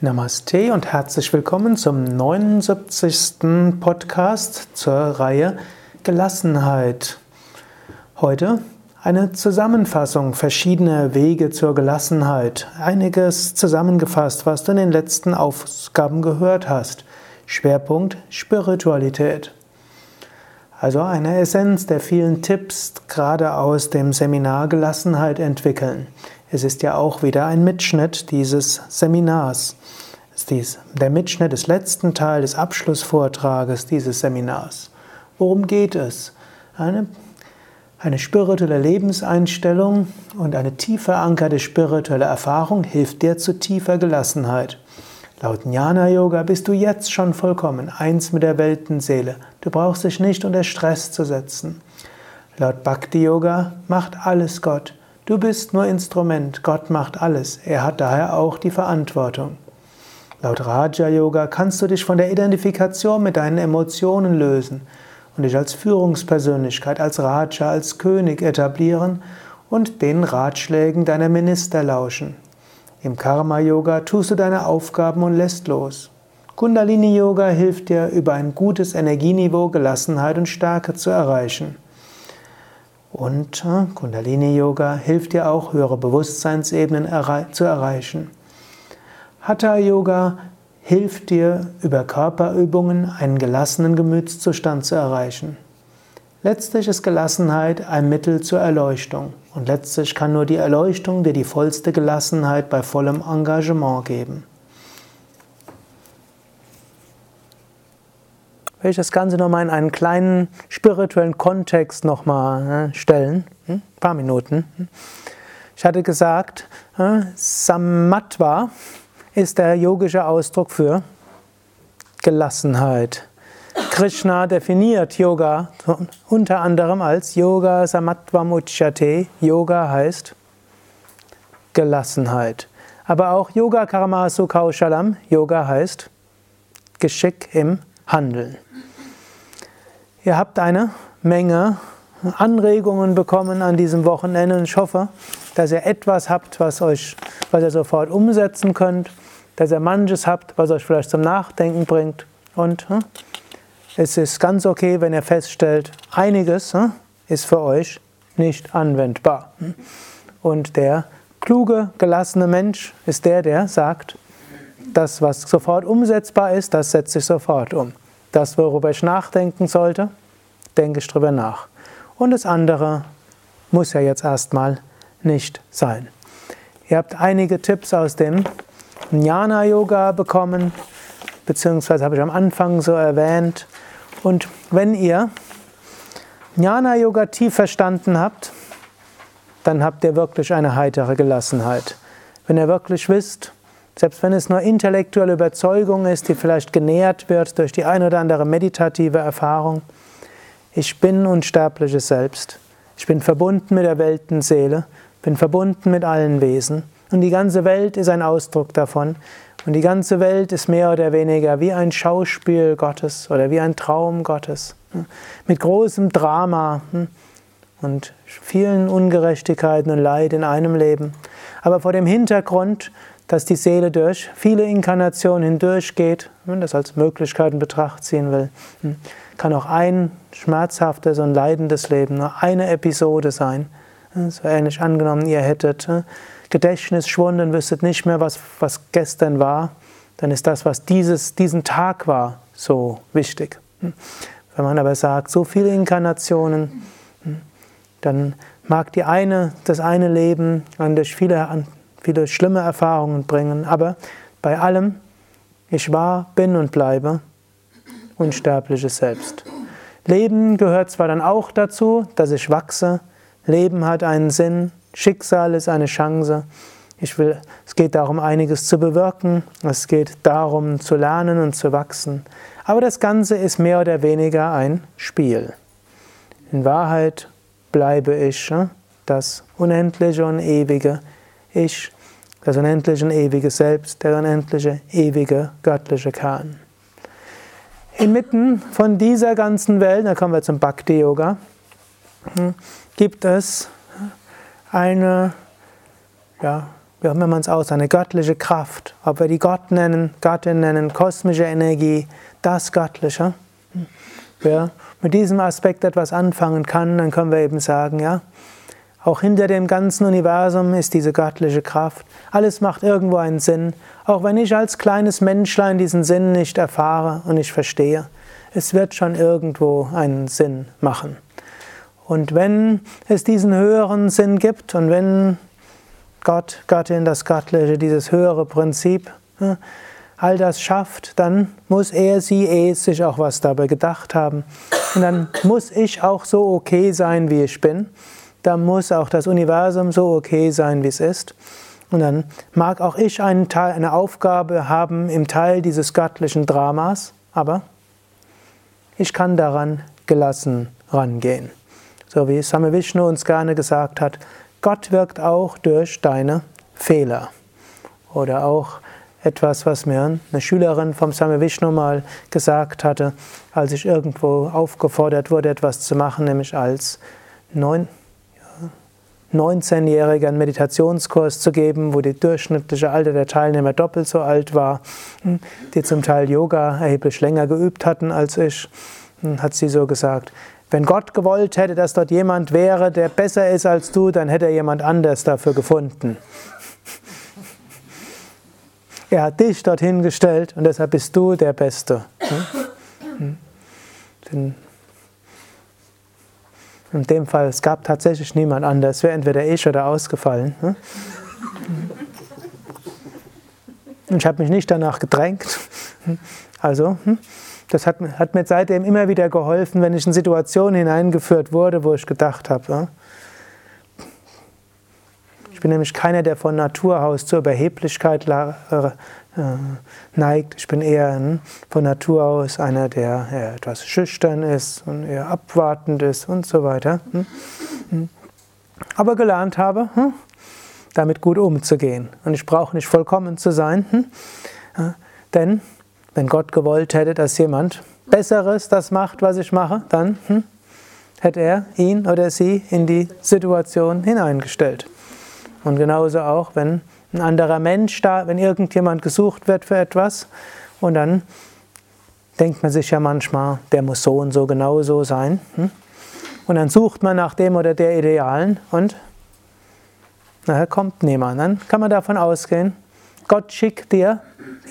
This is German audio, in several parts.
Namaste und herzlich willkommen zum 79. Podcast zur Reihe Gelassenheit. Heute eine Zusammenfassung verschiedener Wege zur Gelassenheit. Einiges zusammengefasst, was du in den letzten Aufgaben gehört hast. Schwerpunkt Spiritualität. Also eine Essenz der vielen Tipps gerade aus dem Seminar Gelassenheit entwickeln. Es ist ja auch wieder ein Mitschnitt dieses Seminars. Dies, der Mitschnitt des letzten Teil des Abschlussvortrages dieses Seminars. Worum geht es? Eine, eine spirituelle Lebenseinstellung und eine tief verankerte spirituelle Erfahrung hilft dir zu tiefer Gelassenheit. Laut Jnana Yoga bist du jetzt schon vollkommen, eins mit der Weltenseele. Du brauchst dich nicht unter Stress zu setzen. Laut Bhakti Yoga macht alles Gott. Du bist nur Instrument, Gott macht alles. Er hat daher auch die Verantwortung. Laut Raja Yoga kannst du dich von der Identifikation mit deinen Emotionen lösen und dich als Führungspersönlichkeit, als Raja, als König etablieren und den Ratschlägen deiner Minister lauschen. Im Karma Yoga tust du deine Aufgaben und lässt los. Kundalini Yoga hilft dir, über ein gutes Energieniveau Gelassenheit und Stärke zu erreichen. Und äh, Kundalini Yoga hilft dir auch, höhere Bewusstseinsebenen zu erreichen. Hatha Yoga hilft dir über Körperübungen einen gelassenen Gemütszustand zu erreichen. Letztlich ist Gelassenheit ein Mittel zur Erleuchtung und letztlich kann nur die Erleuchtung dir die vollste Gelassenheit bei vollem Engagement geben. Will ich das Ganze nochmal in einen kleinen spirituellen Kontext nochmal ne, stellen? Ein hm? paar Minuten. Hm? Ich hatte gesagt, äh, Samatva ist der yogische Ausdruck für Gelassenheit. Krishna definiert Yoga unter anderem als Yoga Samatvam Uchyate. Yoga heißt Gelassenheit. Aber auch Yoga Karmasu Kaushalam. Yoga heißt Geschick im Handeln. Ihr habt eine Menge Anregungen bekommen an diesem Wochenende und ich hoffe, dass ihr etwas habt, was, euch, was ihr sofort umsetzen könnt dass ihr manches habt, was euch vielleicht zum Nachdenken bringt. Und hm, es ist ganz okay, wenn ihr feststellt, einiges hm, ist für euch nicht anwendbar. Und der kluge, gelassene Mensch ist der, der sagt, das, was sofort umsetzbar ist, das setze ich sofort um. Das, worüber ich nachdenken sollte, denke ich drüber nach. Und das andere muss ja jetzt erstmal nicht sein. Ihr habt einige Tipps aus dem Jnana Yoga bekommen, beziehungsweise habe ich am Anfang so erwähnt. Und wenn ihr Jnana Yoga tief verstanden habt, dann habt ihr wirklich eine heitere Gelassenheit. Wenn ihr wirklich wisst, selbst wenn es nur intellektuelle Überzeugung ist, die vielleicht genährt wird durch die ein oder andere meditative Erfahrung, ich bin unsterbliches Selbst. Ich bin verbunden mit der Weltenseele, bin verbunden mit allen Wesen. Und die ganze Welt ist ein Ausdruck davon. Und die ganze Welt ist mehr oder weniger wie ein Schauspiel Gottes oder wie ein Traum Gottes. Mit großem Drama hm, und vielen Ungerechtigkeiten und Leid in einem Leben. Aber vor dem Hintergrund, dass die Seele durch viele Inkarnationen hindurchgeht, wenn man das als Möglichkeit in Betracht ziehen will, hm, kann auch ein schmerzhaftes und leidendes Leben nur eine Episode sein. So ähnlich angenommen, ihr hättet hm, Gedächtnisschwund und wüsstet nicht mehr, was, was gestern war, dann ist das, was dieses, diesen Tag war, so wichtig. Hm. Wenn man aber sagt, so viele Inkarnationen, hm, dann mag die eine, das eine Leben an durch viele, viele schlimme Erfahrungen bringen, aber bei allem, ich war, bin und bleibe unsterbliches Selbst. Leben gehört zwar dann auch dazu, dass ich wachse, Leben hat einen Sinn, Schicksal ist eine Chance. Ich will, es geht darum, einiges zu bewirken. Es geht darum, zu lernen und zu wachsen. Aber das Ganze ist mehr oder weniger ein Spiel. In Wahrheit bleibe ich das unendliche und ewige Ich, das unendliche ewige Selbst, der unendliche, ewige, göttliche Kern. Inmitten von dieser ganzen Welt, da kommen wir zum Bhakti Yoga, hm, gibt es eine ja, wie auch immer man es aus, eine göttliche Kraft, ob wir die Gott nennen, Gattin nennen, kosmische Energie, das Göttliche. Wer mit diesem Aspekt etwas anfangen kann, dann können wir eben sagen, ja, auch hinter dem ganzen Universum ist diese göttliche Kraft. Alles macht irgendwo einen Sinn, auch wenn ich als kleines Menschlein diesen Sinn nicht erfahre und nicht verstehe. Es wird schon irgendwo einen Sinn machen. Und wenn es diesen höheren Sinn gibt und wenn Gott, Göttin, das Göttliche, dieses höhere Prinzip, all das schafft, dann muss er, sie, es sich auch was dabei gedacht haben. Und dann muss ich auch so okay sein, wie ich bin. Da muss auch das Universum so okay sein, wie es ist. Und dann mag auch ich Teil, eine Aufgabe haben im Teil dieses göttlichen Dramas, aber ich kann daran gelassen rangehen. So wie Same Vishnu uns gerne gesagt hat, Gott wirkt auch durch deine Fehler. Oder auch etwas, was mir eine Schülerin vom Same Vishnu mal gesagt hatte, als ich irgendwo aufgefordert wurde, etwas zu machen, nämlich als 19-Jähriger einen Meditationskurs zu geben, wo die durchschnittliche Alter der Teilnehmer doppelt so alt war, hm, die zum Teil Yoga erheblich länger geübt hatten als ich, hm, hat sie so gesagt, wenn Gott gewollt hätte, dass dort jemand wäre, der besser ist als du, dann hätte er jemand anders dafür gefunden. Er hat dich dorthin gestellt und deshalb bist du der Beste. In dem Fall, es gab tatsächlich niemand anders, wäre entweder ich oder ausgefallen. Und ich habe mich nicht danach gedrängt. Also, das hat, hat, mir seitdem immer wieder geholfen, wenn ich in Situationen hineingeführt wurde, wo ich gedacht habe, ich bin nämlich keiner, der von Natur aus zur Überheblichkeit äh, neigt. Ich bin eher hm, von Natur aus einer, der etwas schüchtern ist und eher abwartend ist und so weiter. Hm, hm. Aber gelernt habe, damit gut umzugehen. Und ich brauche nicht vollkommen zu sein, denn wenn Gott gewollt hätte, dass jemand Besseres das macht, was ich mache, dann hm, hätte er ihn oder sie in die Situation hineingestellt. Und genauso auch, wenn ein anderer Mensch da, wenn irgendjemand gesucht wird für etwas und dann denkt man sich ja manchmal, der muss so und so genau so sein. Hm? Und dann sucht man nach dem oder der Idealen und nachher kommt niemand. Dann kann man davon ausgehen, Gott schickt dir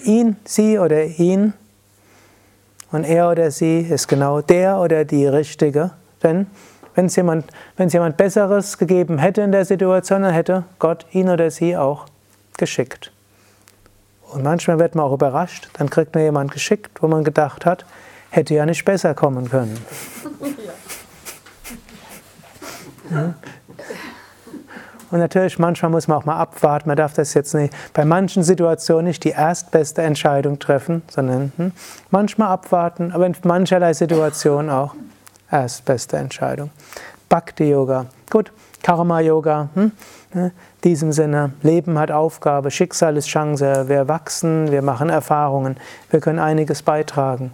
ihn, sie oder ihn und er oder sie ist genau der oder die Richtige. Denn wenn es jemand, jemand Besseres gegeben hätte in der Situation, dann hätte Gott ihn oder sie auch geschickt. Und manchmal wird man auch überrascht, dann kriegt man jemand geschickt, wo man gedacht hat, hätte ja nicht besser kommen können. Ja. Und natürlich, manchmal muss man auch mal abwarten. Man darf das jetzt nicht, bei manchen Situationen nicht die erstbeste Entscheidung treffen, sondern hm, manchmal abwarten, aber in mancherlei Situationen auch erstbeste Entscheidung. Bhakti Yoga. Gut, Karma Yoga. Hm? In diesem Sinne, Leben hat Aufgabe, Schicksal ist Chance. Wir wachsen, wir machen Erfahrungen, wir können einiges beitragen.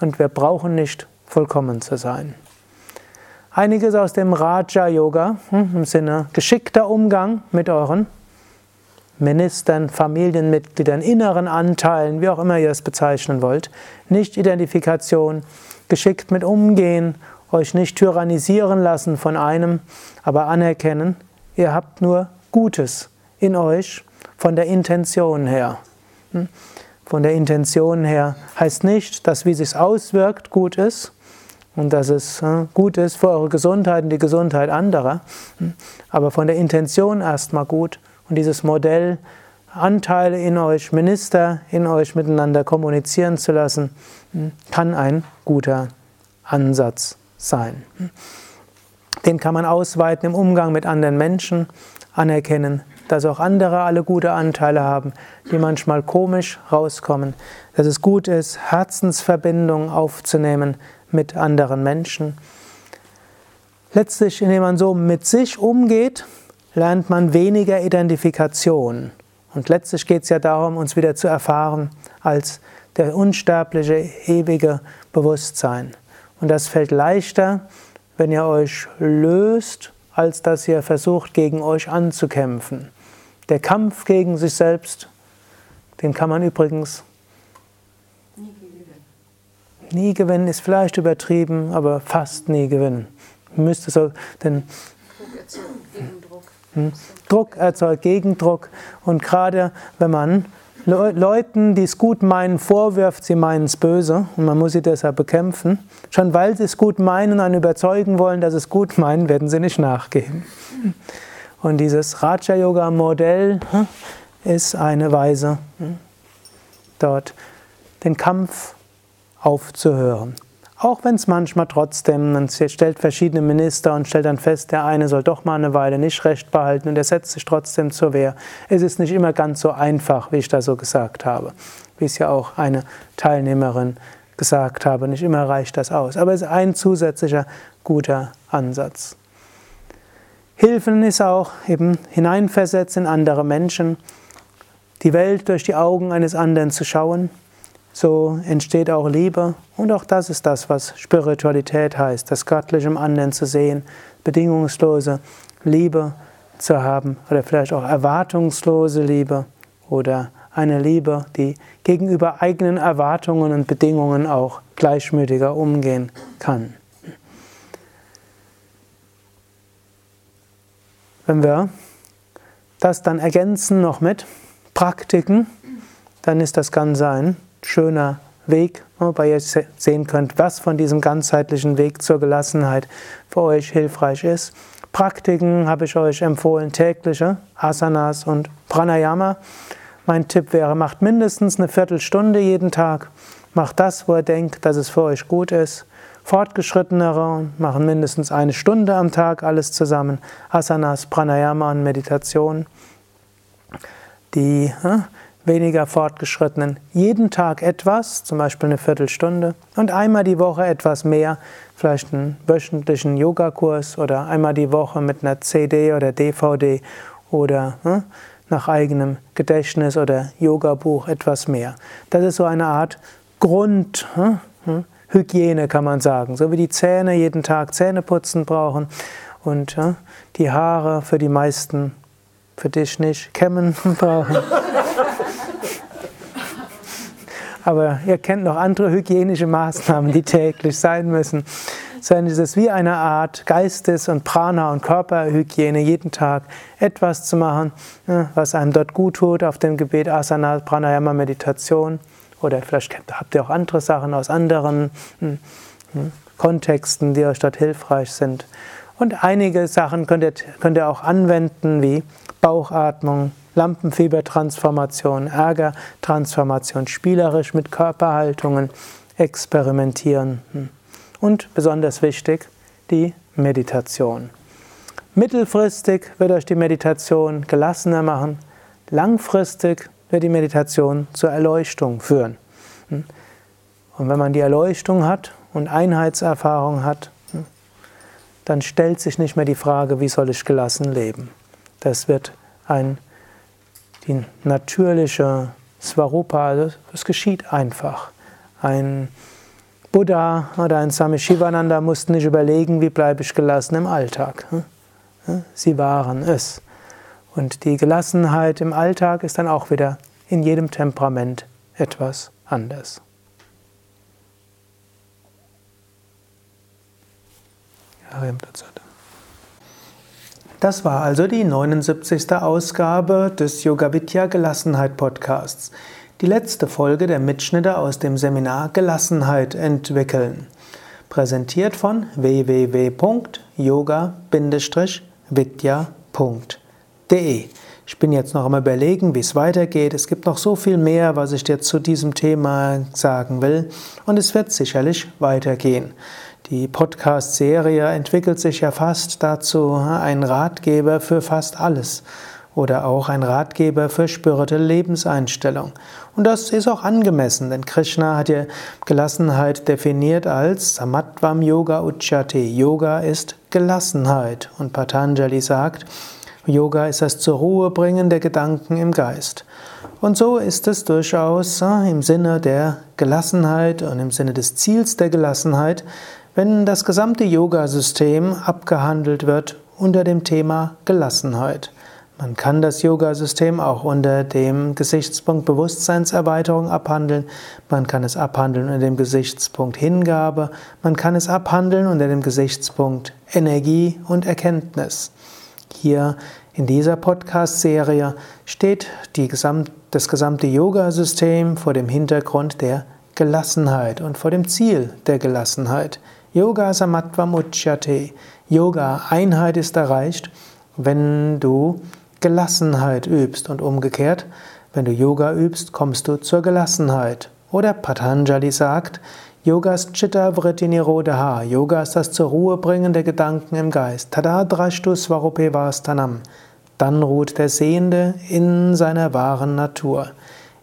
Und wir brauchen nicht vollkommen zu sein. Einiges aus dem Raja Yoga hm, im Sinne geschickter Umgang mit euren Ministern, Familienmitgliedern, inneren Anteilen, wie auch immer ihr es bezeichnen wollt. Nicht Identifikation, geschickt mit umgehen, euch nicht tyrannisieren lassen von einem, aber anerkennen, ihr habt nur Gutes in euch von der Intention her. Hm? Von der Intention her heißt nicht, dass wie es sich auswirkt gut ist, und dass es äh, gut ist für eure Gesundheit und die Gesundheit anderer, hm? aber von der Intention erstmal gut und dieses Modell, Anteile in euch, Minister in euch miteinander kommunizieren zu lassen, hm? Kann ein guter Ansatz sein. Den kann man ausweiten im Umgang mit anderen Menschen, anerkennen, dass auch andere alle gute Anteile haben, die manchmal komisch rauskommen, dass es gut ist, Herzensverbindungen aufzunehmen, mit anderen Menschen. Letztlich, indem man so mit sich umgeht, lernt man weniger Identifikation. Und letztlich geht es ja darum, uns wieder zu erfahren als der unsterbliche, ewige Bewusstsein. Und das fällt leichter, wenn ihr euch löst, als dass ihr versucht, gegen euch anzukämpfen. Der Kampf gegen sich selbst, den kann man übrigens nie gewinnen. Nie gewinnen ist vielleicht übertrieben, aber fast nie gewinnen. Müsste so, denn Druck erzeugt Gegendruck. Hm? Druck erzeugt Gegendruck und gerade wenn man Leuten, die es gut meinen, vorwirft, sie meinen es böse und man muss sie deshalb bekämpfen. Schon weil sie es gut meinen und einen überzeugen wollen, dass sie es gut meinen, werden sie nicht nachgeben. Und dieses Raja-Yoga-Modell hm, ist eine Weise, hm, dort den Kampf aufzuhören. Auch wenn es manchmal trotzdem, man stellt verschiedene Minister und stellt dann fest, der eine soll doch mal eine Weile nicht recht behalten und er setzt sich trotzdem zur Wehr. Es ist nicht immer ganz so einfach, wie ich das so gesagt habe. Wie es ja auch eine Teilnehmerin gesagt habe, nicht immer reicht das aus. Aber es ist ein zusätzlicher guter Ansatz. Hilfen ist auch eben hineinversetzen in andere Menschen, die Welt durch die Augen eines anderen zu schauen so entsteht auch Liebe. Und auch das ist das, was Spiritualität heißt, das Göttliche im anderen zu sehen, bedingungslose Liebe zu haben oder vielleicht auch erwartungslose Liebe oder eine Liebe, die gegenüber eigenen Erwartungen und Bedingungen auch gleichmütiger umgehen kann. Wenn wir das dann ergänzen noch mit Praktiken, dann ist das Ganze ein schöner Weg, wobei ihr sehen könnt, was von diesem ganzheitlichen Weg zur Gelassenheit für euch hilfreich ist. Praktiken habe ich euch empfohlen, tägliche Asanas und Pranayama. Mein Tipp wäre, macht mindestens eine Viertelstunde jeden Tag. Macht das, wo ihr denkt, dass es für euch gut ist. Fortgeschrittenere machen mindestens eine Stunde am Tag alles zusammen. Asanas, Pranayama und Meditation. Die weniger fortgeschrittenen jeden Tag etwas, zum Beispiel eine Viertelstunde, und einmal die Woche etwas mehr, vielleicht einen wöchentlichen Yogakurs oder einmal die Woche mit einer CD oder DVD oder hm, nach eigenem Gedächtnis oder Yogabuch etwas mehr. Das ist so eine Art Grundhygiene, hm, kann man sagen. So wie die Zähne jeden Tag Zähne putzen brauchen und hm, die Haare für die meisten, für dich nicht, kämmen brauchen. Aber ihr kennt noch andere hygienische Maßnahmen, die täglich sein müssen. Sondern es ist wie eine Art Geistes- und Prana- und Körperhygiene, jeden Tag etwas zu machen, ne, was einem dort gut tut, auf dem Gebet Asana, Pranayama, Meditation. Oder vielleicht habt ihr auch andere Sachen aus anderen hm, hm, Kontexten, die euch dort hilfreich sind. Und einige Sachen könnt ihr, könnt ihr auch anwenden, wie Bauchatmung, Lampenfiebertransformation, Ärgertransformation, spielerisch mit Körperhaltungen experimentieren. Und besonders wichtig, die Meditation. Mittelfristig wird euch die Meditation gelassener machen, langfristig wird die Meditation zur Erleuchtung führen. Und wenn man die Erleuchtung hat und Einheitserfahrung hat, dann stellt sich nicht mehr die Frage, wie soll ich gelassen leben. Das wird ein die natürliche Svarupa, also es geschieht einfach. Ein Buddha oder ein Swami Shivananda mussten nicht überlegen, wie bleibe ich gelassen im Alltag. Sie waren es. Und die Gelassenheit im Alltag ist dann auch wieder in jedem Temperament etwas anders. Ja, das war also die 79. Ausgabe des Yoga Vidya Gelassenheit Podcasts. Die letzte Folge der Mitschnitte aus dem Seminar Gelassenheit entwickeln. Präsentiert von www.yoga-vidya.de. Ich bin jetzt noch am Überlegen, wie es weitergeht. Es gibt noch so viel mehr, was ich dir zu diesem Thema sagen will. Und es wird sicherlich weitergehen. Die Podcast-Serie entwickelt sich ja fast dazu, ein Ratgeber für fast alles oder auch ein Ratgeber für spirituelle Lebenseinstellung. Und das ist auch angemessen, denn Krishna hat ja Gelassenheit definiert als Samatvam Yoga Uchyate. Yoga ist Gelassenheit. Und Patanjali sagt, Yoga ist das zur Ruhe bringen der Gedanken im Geist. Und so ist es durchaus im Sinne der Gelassenheit und im Sinne des Ziels der Gelassenheit, wenn das gesamte Yoga-System abgehandelt wird unter dem Thema Gelassenheit. Man kann das Yoga-System auch unter dem Gesichtspunkt Bewusstseinserweiterung abhandeln. Man kann es abhandeln unter dem Gesichtspunkt Hingabe. Man kann es abhandeln unter dem Gesichtspunkt Energie und Erkenntnis. Hier in dieser Podcast-Serie steht Gesamt, das gesamte Yoga-System vor dem Hintergrund der Gelassenheit und vor dem Ziel der Gelassenheit. Yoga Samatvam Uchyate. Yoga, Einheit ist erreicht, wenn du Gelassenheit übst und umgekehrt, wenn du Yoga übst, kommst du zur Gelassenheit. Oder Patanjali sagt, Yoga ist Chitta Vritti Nirodha. Yoga ist das zur Ruhe bringen der Gedanken im Geist. Tada drashtu svarupe vastanam. Dann ruht der Sehende in seiner wahren Natur.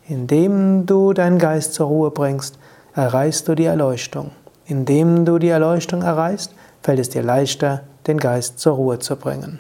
Indem du deinen Geist zur Ruhe bringst, erreichst du die Erleuchtung. Indem du die Erleuchtung erreichst, fällt es dir leichter, den Geist zur Ruhe zu bringen.